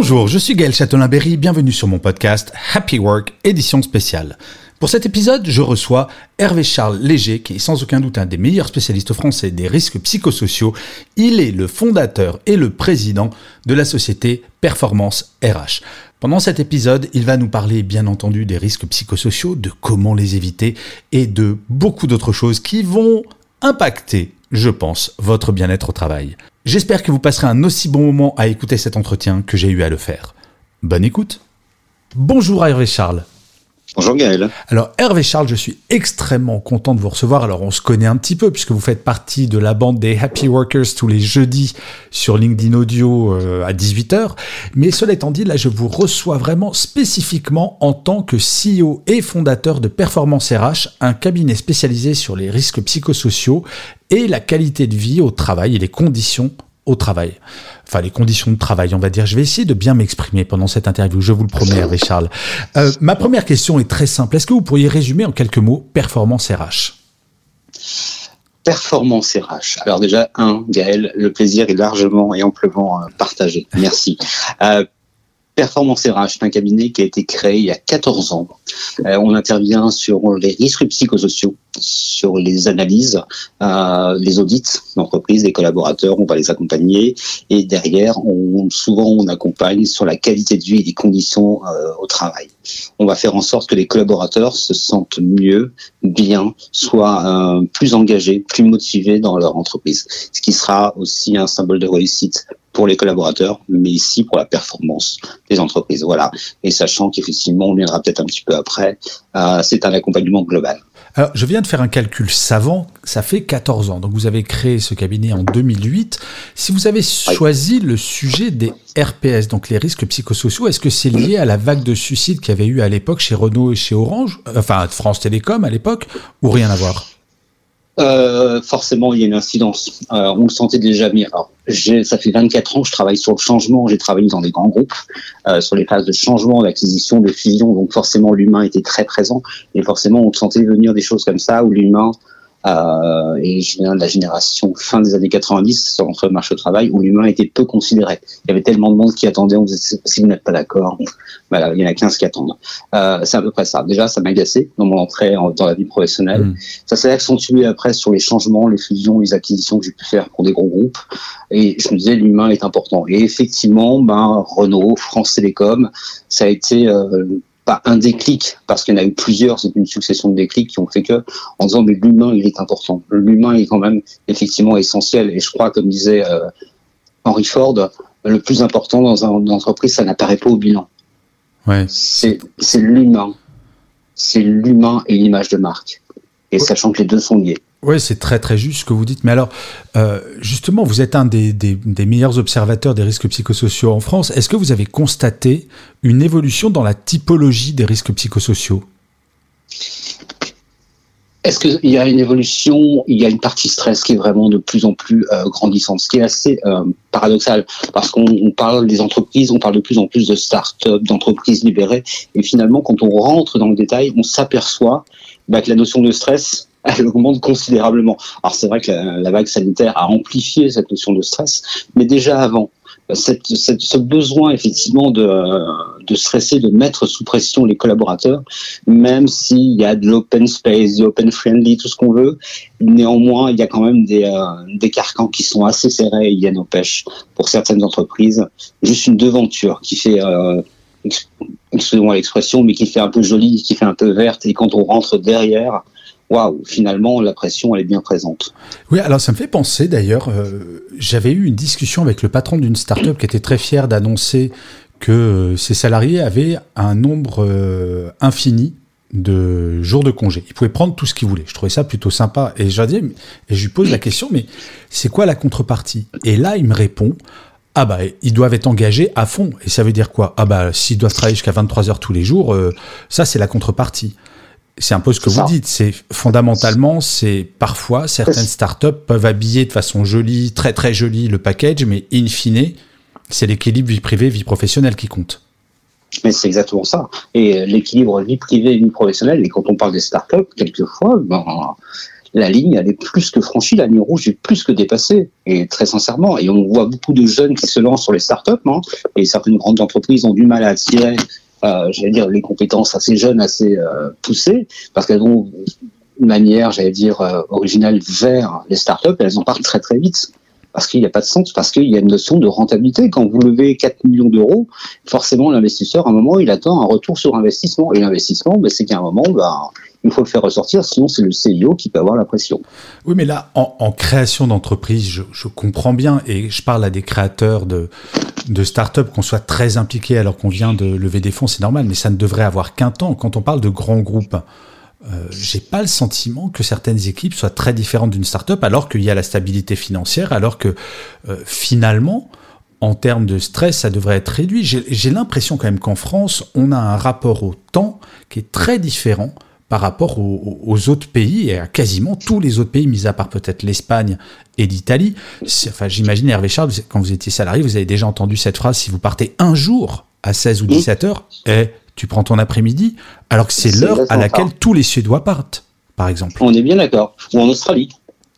Bonjour, je suis Gaël Châtelain-Berry, bienvenue sur mon podcast Happy Work, édition spéciale. Pour cet épisode, je reçois Hervé Charles Léger, qui est sans aucun doute un des meilleurs spécialistes français des risques psychosociaux. Il est le fondateur et le président de la société Performance RH. Pendant cet épisode, il va nous parler bien entendu des risques psychosociaux, de comment les éviter et de beaucoup d'autres choses qui vont impacter, je pense, votre bien-être au travail. J'espère que vous passerez un aussi bon moment à écouter cet entretien que j'ai eu à le faire. Bonne écoute. Bonjour Hervé Charles. Alors Hervé Charles, je suis extrêmement content de vous recevoir. Alors on se connaît un petit peu puisque vous faites partie de la bande des Happy Workers tous les jeudis sur LinkedIn Audio euh, à 18h. Mais cela étant dit, là je vous reçois vraiment spécifiquement en tant que CEO et fondateur de Performance RH, un cabinet spécialisé sur les risques psychosociaux et la qualité de vie au travail et les conditions au travail. Enfin, les conditions de travail, on va dire. Je vais essayer de bien m'exprimer pendant cette interview, je vous le promets, Hervé Charles. Euh, ma première question est très simple. Est-ce que vous pourriez résumer en quelques mots Performance RH Performance RH. Alors déjà, un, Gaël, le plaisir est largement et amplement euh, partagé. Merci. Euh, Performance RH, c'est un cabinet qui a été créé il y a 14 ans. Euh, on intervient sur les risques psychosociaux, sur les analyses, euh, les audits d'entreprise, des collaborateurs, on va les accompagner. Et derrière, souvent, on accompagne sur la qualité de vie et les conditions euh, au travail. On va faire en sorte que les collaborateurs se sentent mieux, bien, soient plus engagés, plus motivés dans leur entreprise. Ce qui sera aussi un symbole de réussite pour les collaborateurs, mais ici pour la performance des entreprises. Voilà. Et sachant qu'effectivement, on viendra peut-être un petit peu après, euh, c'est un accompagnement global. Alors, je viens de faire un calcul savant, ça fait 14 ans. Donc, vous avez créé ce cabinet en 2008. Si vous avez choisi le sujet des RPS, donc les risques psychosociaux, est-ce que c'est lié à la vague de suicides qu'il y avait eu à l'époque chez Renault et chez Orange, enfin France Télécom à l'époque, ou rien à voir? Euh, forcément, il y a une incidence. Euh, on le sentait déjà bien. Alors, ça fait 24 ans que je travaille sur le changement. J'ai travaillé dans des grands groupes, euh, sur les phases de changement, d'acquisition, de fusion. Donc, forcément, l'humain était très présent. Et forcément, on sentait venir des choses comme ça où l'humain euh, et je viens de la génération fin des années 90 sur le marché au travail où l'humain était peu considéré. Il y avait tellement de monde qui attendait, on disait si vous n'êtes pas d'accord, voilà, il y en a 15 qui attendent. Euh, c'est à peu près ça. Déjà, ça m'a agacé dans mon entrée dans la vie professionnelle. Mm. Ça s'est accentué après sur les changements, les fusions, les acquisitions que j'ai pu faire pour des gros groupes. Et je me disais, l'humain est important. Et effectivement, ben, Renault, France Télécom, ça a été euh, pas un déclic, parce qu'il y en a eu plusieurs, c'est une succession de déclics qui ont fait que, en disant, mais l'humain, il est important. L'humain est quand même effectivement essentiel. Et je crois, comme disait euh, Henry Ford, le plus important dans, une entreprise, ça n'apparaît pas au bilan. Ouais. C'est l'humain. C'est l'humain et l'image de marque. Et sachant que les deux sont liés. Oui, c'est très très juste ce que vous dites. Mais alors, euh, justement, vous êtes un des, meilleurs observateurs des risques psychosociaux en France. Est-ce que vous avez constaté une évolution dans la typologie des risques psychosociaux? Est-ce qu'il y a une évolution? Il y a une partie stress qui est vraiment de plus en plus euh, grandissante, ce qui est assez euh, paradoxal parce qu'on parle des entreprises, on parle de plus en plus de start-up, d'entreprises libérées, et finalement, quand on rentre dans le détail, on s'aperçoit bah, que la notion de stress elle augmente considérablement. Alors c'est vrai que la, vague sanitaire a amplifié cette notion de stress, mais déjà avant, ce besoin effectivement de, de stresser, de mettre sous pression les collaborateurs, même s'il y a de l'open space, du open friendly, tout ce qu'on veut, néanmoins il y a quand même des, euh, des carcans qui sont assez serrés, il y a nos pêches pour certaines entreprises, juste une devanture qui fait euh, excusez-moi l'expression, mais qui fait un peu jolie, qui fait un peu verte, et quand on rentre derrière, waouh, finalement, la pression, elle est bien présente. Oui, alors ça me fait penser d'ailleurs, euh, j'avais eu une discussion avec le patron d'une start-up qui était très fier d'annoncer que euh, ses salariés avaient un nombre euh, infini de jours de congé. Il pouvait prendre tout ce qu'il voulait. Je trouvais ça plutôt sympa. Et, je, je lui pose la question, mais c'est quoi la contrepartie? Et là, il me répond, ah bah ils doivent être engagés à fond. Et ça veut dire quoi? Ah bah s'ils doivent travailler jusqu'à 23 heures tous les jours, ça c'est la contrepartie. C'est un peu ce que vous dites. C'est fondamentalement, c'est parfois certaines startups peuvent habiller de façon jolie, très très jolie le package, mais in fine, c'est l'équilibre vie privée vie professionnelle qui compte. Mais c'est exactement ça. Et l'équilibre vie privée vie professionnelle. Et quand on parle des startups, quelquefois, ben, la ligne, elle est plus que franchie, la ligne rouge est plus que dépassée, et très sincèrement. Et on voit beaucoup de jeunes qui se lancent sur les startups, hein, et certaines grandes entreprises ont du mal à attirer, euh, j'allais dire, les compétences assez jeunes, assez euh, poussées, parce qu'elles ont une manière, j'allais dire, euh, originale vers les startups, elles en partent très très vite parce qu'il n'y a pas de sens, parce qu'il y a une notion de rentabilité. Quand vous levez 4 millions d'euros, forcément, l'investisseur, à un moment, il attend un retour sur investissement. Et l'investissement, ben, c'est qu'à un moment, ben, il faut le faire ressortir, sinon c'est le CIO qui peut avoir la pression. Oui, mais là, en, création d'entreprise, je, comprends bien, et je parle à des créateurs de, de start-up qu'on soit très impliqués alors qu'on vient de lever des fonds, c'est normal, mais ça ne devrait avoir qu'un temps. Quand on parle de grands groupes, euh, j'ai pas le sentiment que certaines équipes soient très différentes d'une start-up alors qu'il y a la stabilité financière, alors que euh, finalement, en termes de stress, ça devrait être réduit. J'ai l'impression quand même qu'en France, on a un rapport au temps qui est très différent par rapport aux, autres pays et à quasiment tous les autres pays, mis à part peut-être l'Espagne et l'Italie. Enfin, j'imagine, Hervé Charles, quand vous étiez salarié, vous avez déjà entendu cette phrase, si vous partez un jour à 16 ou 17 heures, et tu prends ton après-midi, alors que c'est l'heure à laquelle tous les Suédois partent, par exemple. On est bien d'accord. Ou en Australie.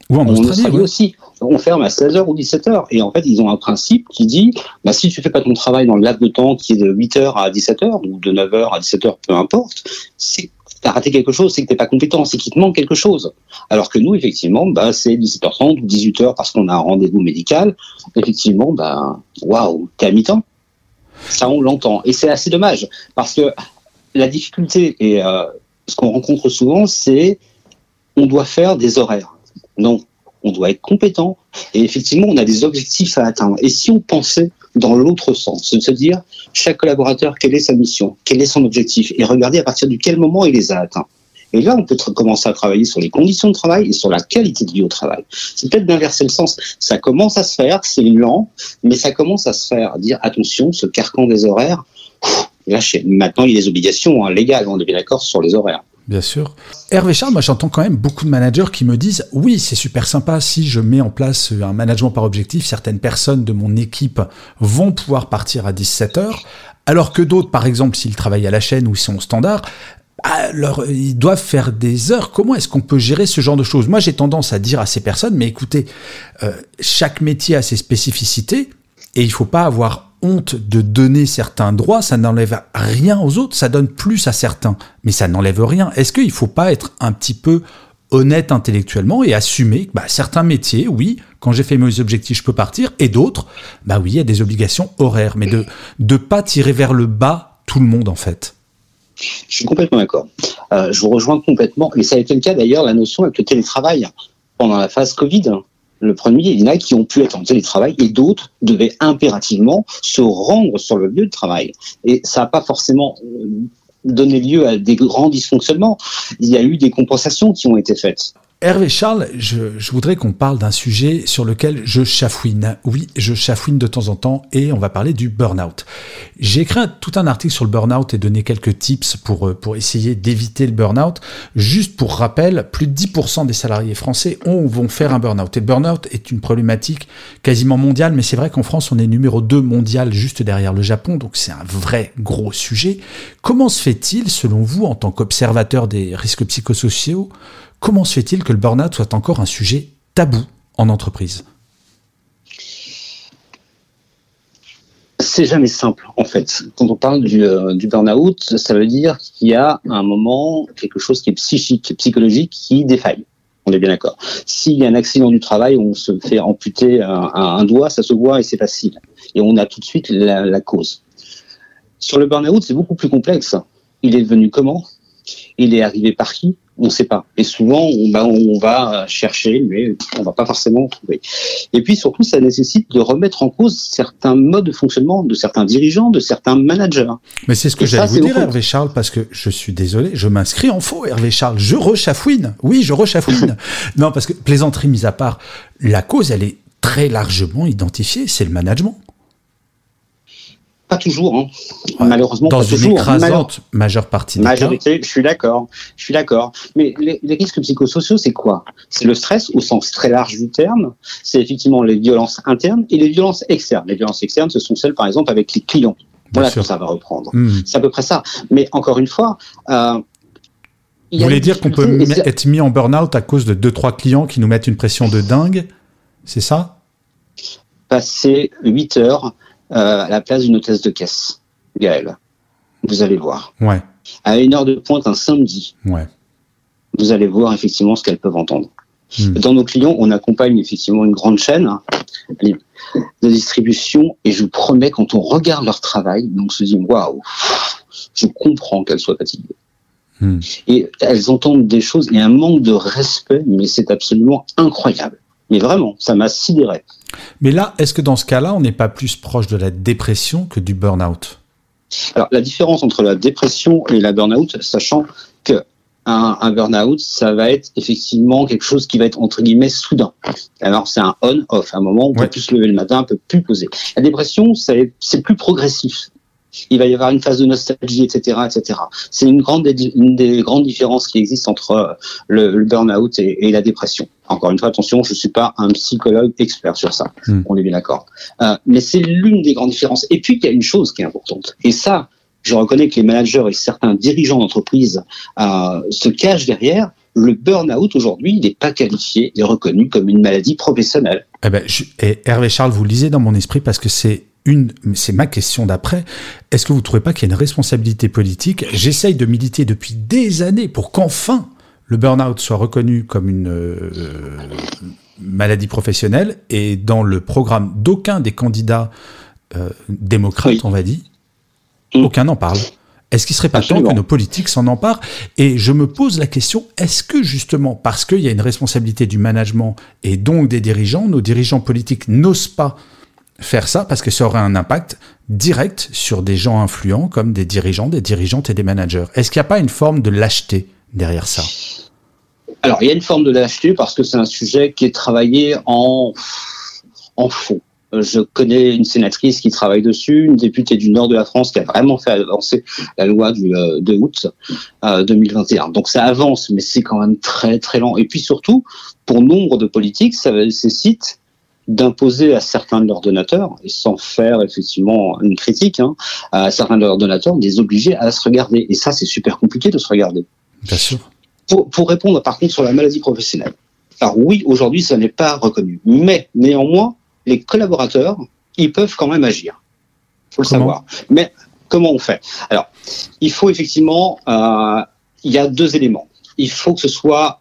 Ou en Australie, aussi. On ferme à 16h ou 17h. Et en fait, ils ont un principe qui dit, bah, si tu fais pas ton travail dans le laps de temps qui est de 8h à 17h, ou de 9h à 17h, peu importe, c'est t'as raté quelque chose, c'est que t'es pas compétent, c'est qu'il te manque quelque chose. Alors que nous, effectivement, bah, c'est 17h30 ou 18h parce qu'on a un rendez-vous médical. Effectivement, bah, waouh, t'es à mi-temps. Ça, on l'entend. Et c'est assez dommage parce que la difficulté et euh, ce qu'on rencontre souvent, c'est on doit faire des horaires. Non, on doit être compétent et effectivement, on a des objectifs à atteindre. Et si on pensait dans l'autre sens, de se dire chaque collaborateur, quelle est sa mission, quel est son objectif, et regarder à partir de quel moment il les a atteints. Et là, on peut commencer à travailler sur les conditions de travail et sur la qualité de vie au travail. C'est peut-être d'inverser le sens. Ça commence à se faire, c'est lent, mais ça commence à se faire. Dire attention, ce carcan des horaires, là, maintenant, il y a des obligations hein, légales, on est bien d'accord sur les horaires. Bien sûr. Hervé Charles, moi j'entends quand même beaucoup de managers qui me disent oui, c'est super sympa si je mets en place un management par objectif, certaines personnes de mon équipe vont pouvoir partir à 17 heures, alors que d'autres, par exemple, s'ils travaillent à la chaîne ou sont au standard, alors, ils doivent faire des heures. Comment est-ce qu'on peut gérer ce genre de choses? Moi, j'ai tendance à dire à ces personnes, mais écoutez, euh, chaque métier a ses spécificités et il faut pas avoir honte de donner certains droits, ça n'enlève rien aux autres, ça donne plus à certains, mais ça n'enlève rien. Est-ce qu'il ne faut pas être un petit peu honnête intellectuellement et assumer que bah, certains métiers, oui, quand j'ai fait mes objectifs, je peux partir, et d'autres, bah oui, il y a des obligations horaires, mais de ne pas tirer vers le bas tout le monde en fait. Je suis complètement d'accord. Euh, je vous rejoins complètement, et ça a été le cas d'ailleurs, la notion avec le télétravail pendant la phase Covid. Le premier, il y en a qui ont pu être en télétravail et d'autres devaient impérativement se rendre sur le lieu de travail. Et ça n'a pas forcément euh, donné lieu à des grands dysfonctionnements. Il y a eu des compensations qui ont été faites. Hervé Charles, je, voudrais qu'on parle d'un sujet sur lequel je chafouine. Oui, je chafouine de temps en temps et on va parler du burn-out. J'ai écrit tout un article sur le burn-out et donné quelques tips pour, euh, pour essayer d'éviter le burn-out. Juste pour rappel, plus de 10% des salariés français ont, vont faire un burn-out. Et le burn-out est une problématique quasiment mondiale, mais c'est vrai qu'en France, on est numéro 2 mondial juste derrière le Japon, donc c'est un vrai gros sujet. Comment se fait-il, selon vous, en tant qu'observateur des risques psychosociaux, Comment se fait-il que le burn-out soit encore un sujet tabou en entreprise? C'est jamais simple, en fait. Quand on parle du, euh, burn-out, ça veut dire qu'il y a un moment quelque chose qui est psychique, psychologique, qui défaille. On est bien d'accord. S'il y a un accident du travail, on se fait amputer un, doigt, ça se voit et c'est facile. Et on a tout de suite la, cause. Sur le burn-out, c'est beaucoup plus complexe. Il est venu comment? Il est arrivé par qui? On ne sait pas. Et souvent, on, bah, on va chercher, mais on va pas forcément trouver. Et puis surtout, ça nécessite de remettre en cause certains modes de fonctionnement de certains dirigeants, de certains managers. Mais c'est ce que j'allais vous dire, Hervé Charles, parce que je suis désolé, je m'inscris en faux, Hervé Charles. Je rechafouine. Oui, je rechafouine. non, parce que plaisanterie mise à part, la cause, elle est très largement identifiée, c'est le management. Pas toujours, hein. malheureusement. Dans pas une toujours. écrasante majeure partie des Majorité, je suis d'accord, je suis d'accord. Mais les, les, risques psychosociaux, c'est quoi? C'est le stress au sens très large du terme. C'est effectivement les violences internes et les violences externes. Les violences externes, ce sont celles, par exemple, avec les clients. Voilà que ça va reprendre. Mmh. C'est à peu près ça. Mais encore une fois. Euh, Vous voulez dire qu'on peut être mis en burn-out à cause de deux trois clients qui nous mettent une pression de dingue? C'est ça? Passer 8 heures à la place d'une hôtesse de caisse, Gaël. Vous allez voir. Ouais. À une heure de pointe un samedi. Ouais. Vous allez voir effectivement ce qu'elles peuvent entendre. Hmm. Dans nos clients, on accompagne effectivement une grande chaîne hein, de distribution et je vous promets, quand on regarde leur travail, on se dit waouh, je comprends qu'elles soient fatiguées. Hmm. Et elles entendent des choses et un manque de respect, mais c'est absolument incroyable. Mais vraiment, ça m'a sidéré. Mais là, est-ce que dans ce cas-là, on n'est pas plus proche de la dépression que du burn-out? Alors, la différence entre la dépression et la burn-out, sachant que un, un burn-out, ça va être effectivement quelque chose qui va être entre guillemets soudain. Alors c'est un on-off, un moment où on ouais. peut plus se lever le matin, on peut plus poser. La dépression, c'est plus progressif il va y avoir une phase de nostalgie, etc., etc. C'est une grande une des grandes différences qui existent entre euh, le, le burn-out et, et, la dépression. Encore une fois, attention, je suis pas un psychologue expert sur ça. Mm. On est bien d'accord. Euh, mais c'est l'une des grandes différences. Et puis il y a une chose qui est importante. Et ça, je reconnais que les managers et certains dirigeants d'entreprise euh, se cachent derrière. Le burn-out aujourd'hui, il n'est pas qualifié et reconnu comme une maladie professionnelle. Eh ben, je, et Hervé Charles, vous lisez dans mon esprit parce que c'est une, c'est ma question d'après. Est-ce que vous ne trouvez pas qu'il y a une responsabilité politique? J'essaye de militer depuis des années pour qu'enfin le burn-out soit reconnu comme une euh, maladie professionnelle et dans le programme d'aucun des candidats euh, démocrates, oui. on va dire, mmh. aucun n'en parle. Est-ce qu'il ne serait pas Absolument. temps que nos politiques s'en emparent? Et je me pose la question, est-ce que justement, parce qu'il y a une responsabilité du management et donc des dirigeants, nos dirigeants politiques n'osent pas faire ça parce que ça aurait un impact direct sur des gens influents comme des dirigeants, des dirigeantes et des managers. Est-ce qu'il n'y a pas une forme de lâcheté derrière ça? Alors, il y a une forme de lâcheté parce que c'est un sujet qui est travaillé en, en fond. Je connais une sénatrice qui travaille dessus, une députée du nord de la France qui a vraiment fait avancer la loi du euh, 2 août euh, 2021. Donc ça avance, mais c'est quand même très très lent. Et puis surtout, pour nombre de politiques, ça nécessite d'imposer à certains de leurs donateurs, et sans faire effectivement une critique, hein, à certains de leurs donateurs, de les obliger à se regarder. Et ça, c'est super compliqué de se regarder. Bien sûr. Pour, pour, répondre par contre sur la maladie professionnelle. Alors oui, aujourd'hui, ça n'est pas reconnu. Mais néanmoins, les collaborateurs, ils peuvent quand même agir. Il faut le comment savoir. Mais comment on fait? Alors, il faut effectivement, euh, il y a deux éléments. Il faut que ce soit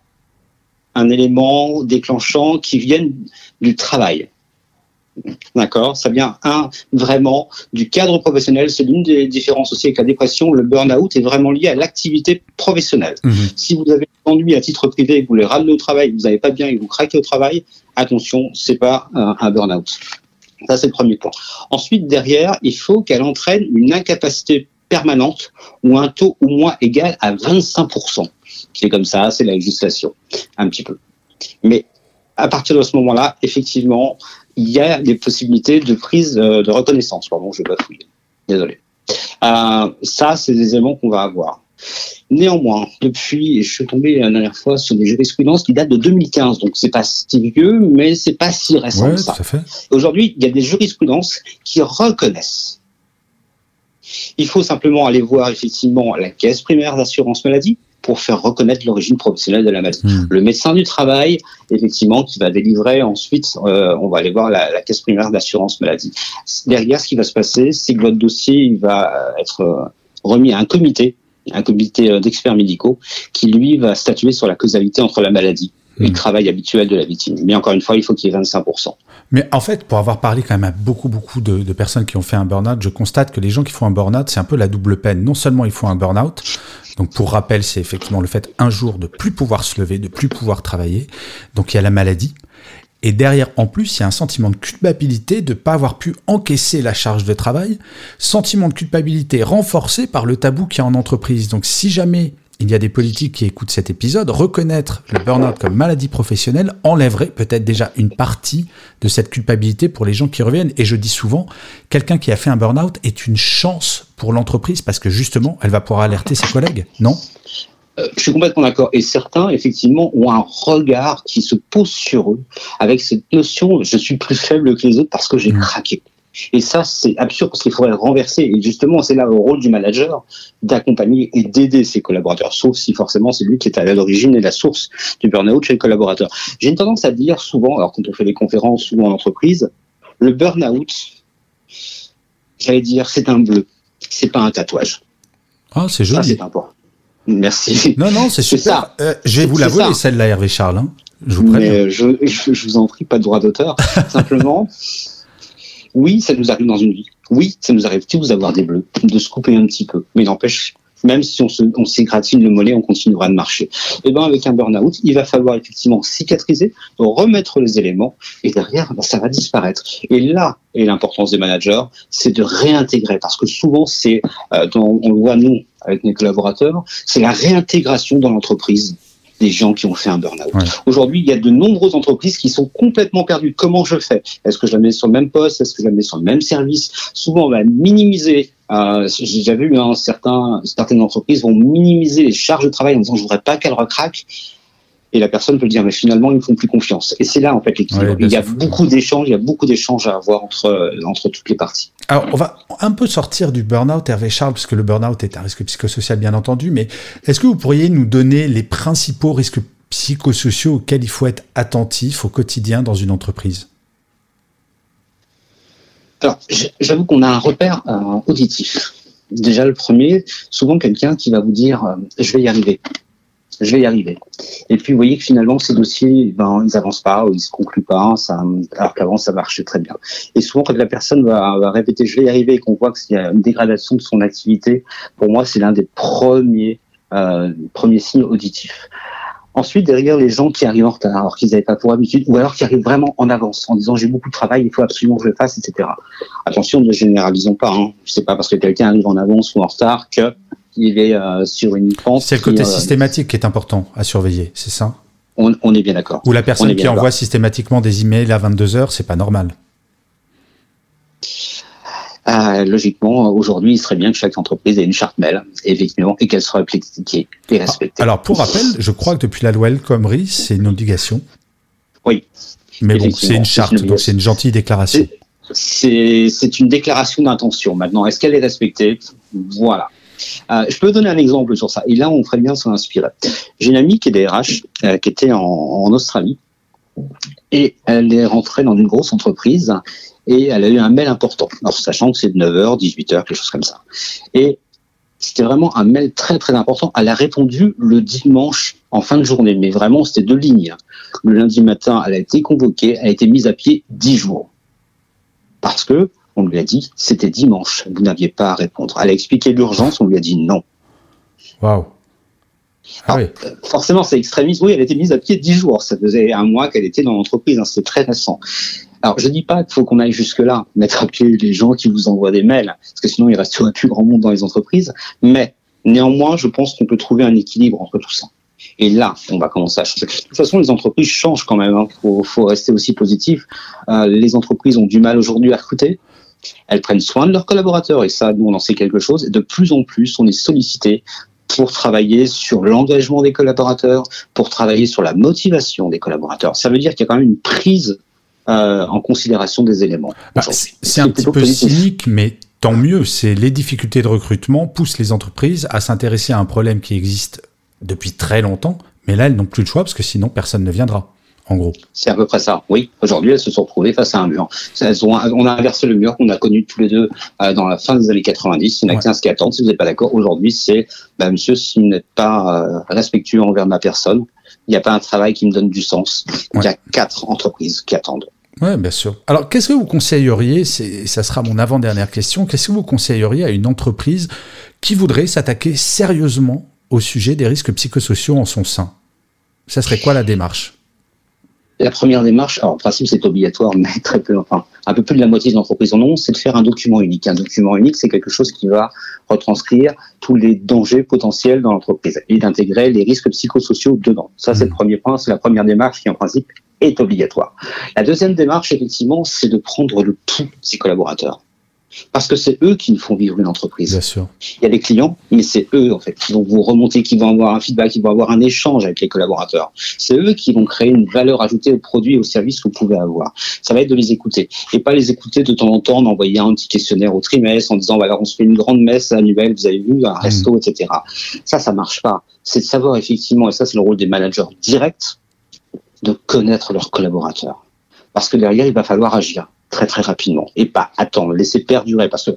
un élément déclenchant qui vienne du travail. D'accord? Ça vient, un, vraiment du cadre professionnel. C'est l'une des différences aussi avec la dépression. Le burn-out est vraiment lié à l'activité professionnelle. Mmh. Si vous avez ennui à titre privé, vous voulez ramener au travail, vous n'avez pas bien et vous craquez au travail, attention, c'est pas un, un burn-out. Ça, c'est le premier point. Ensuite, derrière, il faut qu'elle entraîne une incapacité permanente ou un taux au moins égal à 25%. C'est comme ça, c'est la législation, un petit peu. Mais à partir de ce moment-là, effectivement, il y a des possibilités de prise euh, de reconnaissance. Pardon, je vais bafouiller. Désolé. Euh, ça, c'est des éléments qu'on va avoir. Néanmoins, depuis, je suis tombé la dernière fois sur des jurisprudences qui datent de 2015, donc c'est pas si vieux, mais c'est pas si récent ouais, ça. Fait. Aujourd'hui, il y a des jurisprudences qui reconnaissent. Il faut simplement aller voir effectivement la caisse primaire d'assurance maladie, pour faire reconnaître l'origine professionnelle de la maladie. Mmh. Le médecin du travail, effectivement, qui va délivrer ensuite, euh, on va aller voir la, la caisse primaire d'assurance maladie. Derrière, ce qui va se passer, c'est que votre dossier il va être remis à un comité, un comité d'experts médicaux, qui lui va statuer sur la causalité entre la maladie et le travail habituel de la victime. Mais encore une fois, il faut qu'il y ait 25%. Mais en fait, pour avoir parlé quand même à beaucoup, beaucoup de, de personnes qui ont fait un burn-out, je constate que les gens qui font un burn-out, c'est un peu la double peine. Non seulement ils font un burn-out, Donc pour rappel, c'est effectivement le fait un jour de plus pouvoir se lever, de plus pouvoir travailler. Donc il y a la maladie. Et derrière, en plus, il y a un sentiment de culpabilité de ne pas avoir pu encaisser la charge de travail. Sentiment de culpabilité renforcé par le tabou qu'il y a en entreprise. Donc si jamais il y a des politiques qui écoutent cet épisode, reconnaître le burn-out comme maladie professionnelle enlèverait peut-être déjà une partie de cette culpabilité pour les gens qui reviennent. Et je dis souvent, quelqu'un qui a fait un burn-out est une chance pour l'entreprise parce que justement, elle va pouvoir alerter ses collègues, non? Euh, je suis complètement d'accord. Et certains, effectivement, ont un regard qui se pose sur eux avec cette notion je suis plus faible que les autres parce que j'ai mmh. craqué. Et ça, c'est absurde parce qu'il faudrait renverser. Et justement, c'est là le rôle du manager d'accompagner et d'aider ses collaborateurs, sauf si forcément c'est lui qui est à l'origine et la source du burn-out chez le collaborateur. J'ai une tendance à dire souvent, alors quand on fait des conférences souvent en entreprise, le burn-out, j'allais dire, c'est un bleu, c'est pas un tatouage. Ah, c'est joli. Ça, c'est important. Merci. Non, non, c'est super. Ça. Euh, je vais vous la voler, celle-là, Hervé Charles. Hein. Je vous Mais je, je, je, vous en prie, pas de droit d'auteur. Simplement, oui, ça nous arrive dans une vie. Oui, ça nous arrive tous d'avoir des bleus, de se couper un petit peu. Mais n'empêche, même si on s'égratine le mollet, on continuera de marcher. Et eh ben avec un burn-out, il va falloir effectivement cicatriser, remettre les éléments, et derrière, ben, ça va disparaître. Et là est l'importance des managers, c'est de réintégrer, parce que souvent c'est, euh, on le voit nous avec mes collaborateurs, c'est la réintégration dans l'entreprise des gens qui ont fait un burn-out. Aujourd'hui, il y a de nombreuses entreprises qui sont complètement perdues. Comment je fais? Est-ce que je la mets sur le même poste? Est-ce que je la mets sur le même service? Souvent, on va minimiser. Euh, J'ai vu hein, certains, certaines entreprises vont minimiser les charges de travail en disant je voudrais pas qu'elle recraque et la personne peut dire mais finalement ils me font plus confiance. Et c'est là en fait l'équilibre. Il y a beaucoup d'échanges il y a beaucoup d'échanges à avoir entre euh, entre toutes les parties. Alors on va un peu sortir du burn-out Hervé Charles parce que le burn-out est un risque psychosocial bien entendu mais est-ce que vous pourriez nous donner les principaux risques psychosociaux auxquels il faut être attentif au quotidien dans une entreprise? Alors j'avoue qu'on a un repère euh, auditif. Déjà le premier souvent quelqu'un qui va vous dire euh, je vais y arriver je vais y arriver. Et puis vous voyez que finalement ces dossiers, ben ils avancent pas, ou ils se concluent pas, ça, alors qu'avant ça marchait très bien. Et souvent quand la personne va, va répéter je vais y arriver et qu'on voit qu'il y a une dégradation de son activité, pour moi c'est l'un des premiers euh, premiers signes auditifs. Ensuite, derrière les gens qui arrivent en retard, alors qu'ils n'avaient pas pour habitude, ou alors qui arrivent vraiment en avance, en disant j'ai beaucoup de travail, il faut absolument que je le fasse, etc. Attention, ne généralisons pas. Hein. sais pas parce que quelqu'un arrive en avance ou en retard que il est euh, sur une pente. C'est le côté euh, systématique qui est important à surveiller, c'est ça? On, est bien d'accord. Ou la personne qui envoie systématiquement des emails à 22 heures, c'est pas normal. Euh, logiquement, aujourd'hui, il serait bien que chaque entreprise ait une charte mail, effectivement, et qu'elle soit appliquée et respectée. Alors, pour rappel, je crois que depuis la loi El Khomri, c'est une obligation. Oui. Mais bon, c'est une charte, donc c'est une gentille déclaration. C'est une déclaration d'intention. Maintenant, est-ce qu'elle est respectée? Voilà. Euh, je peux donner un exemple sur ça. Et là, on ferait bien s'en inspirer. J'ai une amie qui est DRH, euh, qui était en, Australie, et elle est rentrée dans une grosse entreprise, et elle a eu un mail important. Sachant que c'est de 9h, 18h, quelque chose comme ça. Et c'était vraiment un mail très très important. Elle a répondu le dimanche en fin de journée, mais vraiment c'était deux lignes. Le lundi matin, elle a été convoquée, elle a été mise à pied dix jours. Parce que on lui a dit, c'était dimanche, vous n'aviez pas à répondre. Elle a expliqué l'urgence, on lui a dit non. Waouh. Ah euh, forcément, c'est extrémiste. Oui, elle a été mise à pied dix jours. Ça faisait un mois qu'elle était dans l'entreprise. Hein, c'est très récent. Alors, je dis pas qu'il faut qu'on aille jusque-là, mettre à pied les gens qui vous envoient des mails, parce que sinon, il resterait plus grand monde dans les entreprises. Mais néanmoins, je pense qu'on peut trouver un équilibre entre tout ça. Et là, on va commencer à changer. De toute façon, les entreprises changent quand même. Il hein. faut, rester aussi positif. Euh, les entreprises ont du mal aujourd'hui à recruter. Elles prennent soin de leurs collaborateurs et ça, nous, on en sait quelque chose. De plus en plus, on est sollicité pour travailler sur l'engagement des collaborateurs, pour travailler sur la motivation des collaborateurs. Ça veut dire qu'il y a quand même une prise euh, en considération des éléments. Bah, c'est un petit peu cynique, mais tant mieux. C'est les difficultés de recrutement poussent les entreprises à s'intéresser à un problème qui existe depuis très longtemps, mais là, elles n'ont plus le choix parce que sinon, personne ne viendra en gros. C'est à peu près ça. Oui, aujourd'hui, elles se sont retrouvées face à un mur. Elles ont, on a inversé le mur qu'on a connu tous les deux euh, dans la fin des années 90. Il y en a 15 qui attendent. Si vous n'êtes pas d'accord, aujourd'hui, c'est, bah, monsieur, si vous n'êtes pas euh, respectueux envers ma personne, il n'y a pas un travail qui me donne du sens. Il y a quatre entreprises qui attendent. Oui, bien sûr. Alors, qu'est-ce que vous conseilleriez, ça sera mon avant-dernière question, qu'est-ce que vous conseilleriez à une entreprise qui voudrait s'attaquer sérieusement au sujet des risques psychosociaux en son sein? Ça serait quoi la démarche? La première démarche, alors en principe c'est obligatoire, mais très peu, enfin un peu plus de la moitié des entreprises en ont, c'est de faire un document unique. Un document unique, c'est quelque chose qui va retranscrire tous les dangers potentiels dans l'entreprise et d'intégrer les risques psychosociaux dedans. Ça c'est le mmh. premier point, c'est la première démarche qui en principe est obligatoire. La deuxième démarche, effectivement, c'est de prendre le pouls de ses collaborateurs parce que c'est eux qui nous font vivre une entreprise. Bien sûr. Il y a des clients, mais c'est eux en fait qui vont vous remonter, qui vont avoir un feedback, qui vont avoir un échange avec les collaborateurs. C'est eux qui vont créer une valeur ajoutée au produit et au service que vous pouvez avoir. Ça va être de les écouter et pas les écouter de temps en temps, d'envoyer un petit questionnaire au trimestre en disant voilà on se fait une grande messe annuelle, vous avez vu un mmh. resto, etc. Ça, ça marche pas. C'est de savoir effectivement, et ça c'est le rôle des managers directs, de connaître leurs collaborateurs. Parce que derrière, il va falloir agir très très rapidement et pas attendre, laisser perdurer parce que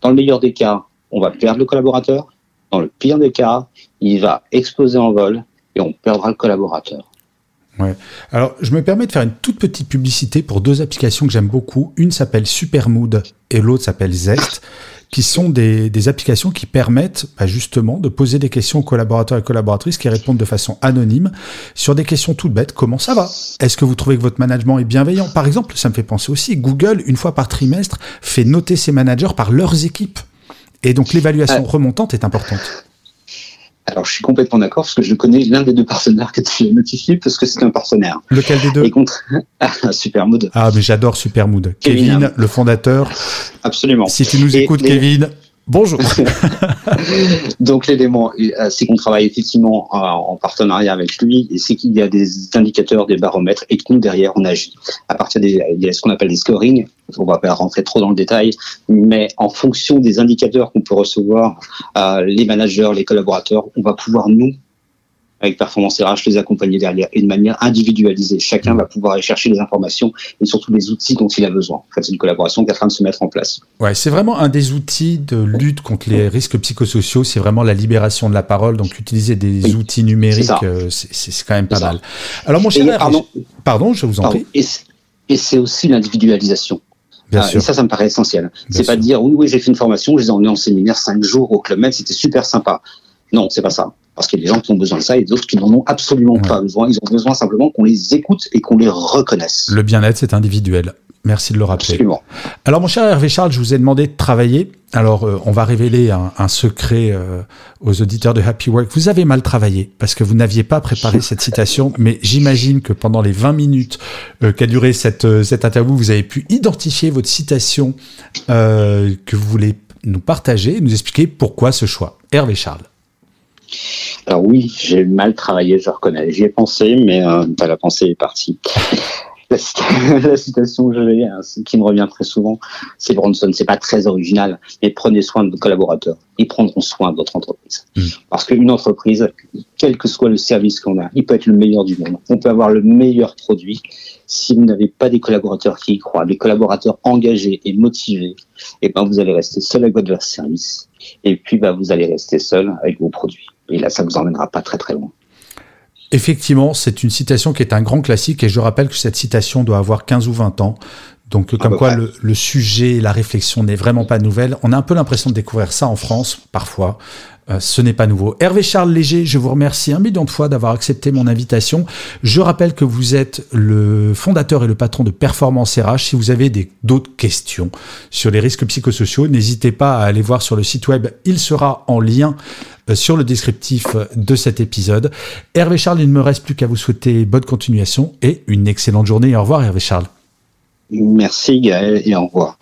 dans le meilleur des cas, on va perdre le collaborateur. Dans le pire des cas, il va exploser en vol et on perdra le collaborateur. Alors, je me permets de faire une toute petite publicité pour deux applications que j'aime beaucoup. Une s'appelle Supermood et l'autre s'appelle Zest qui sont des, des applications qui permettent bah, justement de poser des questions aux collaborateurs et collaboratrices qui répondent de façon anonyme sur des questions toutes bêtes. Comment ça va? Est-ce que vous trouvez que votre management est bienveillant? Par exemple, ça me fait penser aussi, Google, une fois par trimestre, fait noter ses managers par leurs équipes. Et donc l'évaluation remontante est importante. Alors, je suis complètement d'accord parce que je connais l'un des deux partenaires que tu as notifié parce que c'est un partenaire. Lequel des deux Et contre ah, Supermood. Ah, mais j'adore Supermood. Kevin, le fondateur. Absolument. Si tu nous écoutes, Kevin, Bonjour. Donc l'élément, euh, c'est qu'on travaille effectivement en partenariat avec lui, et c'est qu'il y a des indicateurs, des baromètres, et que nous derrière on agit. À partir des, il y a ce qu'on appelle des scoring. On va pas rentrer trop dans le détail, mais en fonction des indicateurs qu'on peut recevoir, euh, les managers, les collaborateurs, on va pouvoir nous avec Performance RH, les accompagner derrière et de manière individualisée. Chacun va pouvoir aller chercher les informations et surtout les outils dont il a besoin. En fait, c'est une collaboration qui est en train de se mettre en place. Ouais, c'est vraiment un des outils de lutte contre les risques psychosociaux. C'est vraiment la libération de la parole. Donc, utiliser des outils numériques, euh, c'est quand même pas mal. Alors, mon cher, pardon, pardon, je vous en prie. Et c'est aussi l'individualisation. Bien ah, sûr. Et ça, ça me paraît essentiel. C'est pas de dire oui, oui, j'ai fait une formation, je les ai emmenés en séminaire cinq jours au Club Med, c'était super sympa. Non, c'est pas ça parce qu'il y a des gens qui ont besoin de ça et d'autres qui n'en ont absolument pas besoin. Ils ont besoin simplement qu'on les écoute et qu'on les reconnaisse. Le bien-être, c'est individuel. Merci de le rappeler. Absolument. Alors, mon cher Hervé Charles, je vous ai demandé de travailler. Alors, euh, on va révéler un, secret euh, aux auditeurs de Happy Work. Vous avez mal travaillé parce que vous n'aviez pas préparé cette citation, mais j'imagine que pendant les 20 minutes euh, qu'a duré cette, cette interview, vous avez pu identifier votre citation que vous voulez nous partager et nous expliquer pourquoi ce choix. Hervé Charles. Alors oui, j'ai mal travaillé, je reconnais. J'y ai pensé, mais euh, la pensée est partie. La, citation que j'ai, hein, qui me revient très souvent, c'est Bronson. C'est pas très original, mais prenez soin de vos collaborateurs. Ils prendront soin de votre entreprise. Mm. Parce qu'une entreprise, quel que soit le service qu'on a, il peut être le meilleur du monde. On peut avoir le meilleur produit. Si vous n'avez pas des collaborateurs qui y croient, des collaborateurs engagés et motivés, et eh ben vous allez rester seul avec votre service. Et puis, bah, vous allez rester seul avec vos produits. Et là, ça ne vous emmènera pas très très loin. Effectivement, c'est une citation qui est un grand classique et je rappelle que cette citation doit avoir 15 ou 20 ans. Donc, comme quoi le, le, sujet, la réflexion n'est vraiment pas nouvelle. On a un peu l'impression de découvrir ça en France, parfois. Euh, ce n'est pas nouveau. Hervé Charles Léger, je vous remercie un million de fois d'avoir accepté mon invitation. Je rappelle que vous êtes le fondateur et le patron de Performance RH. Si vous avez d'autres questions sur les risques psychosociaux, n'hésitez pas à aller voir sur le site web. Il sera en lien euh, sur le descriptif de cet épisode. Hervé Charles, il ne me reste plus qu'à vous souhaiter bonne continuation et une excellente journée. Au revoir Hervé Charles. Merci Gaël et au revoir.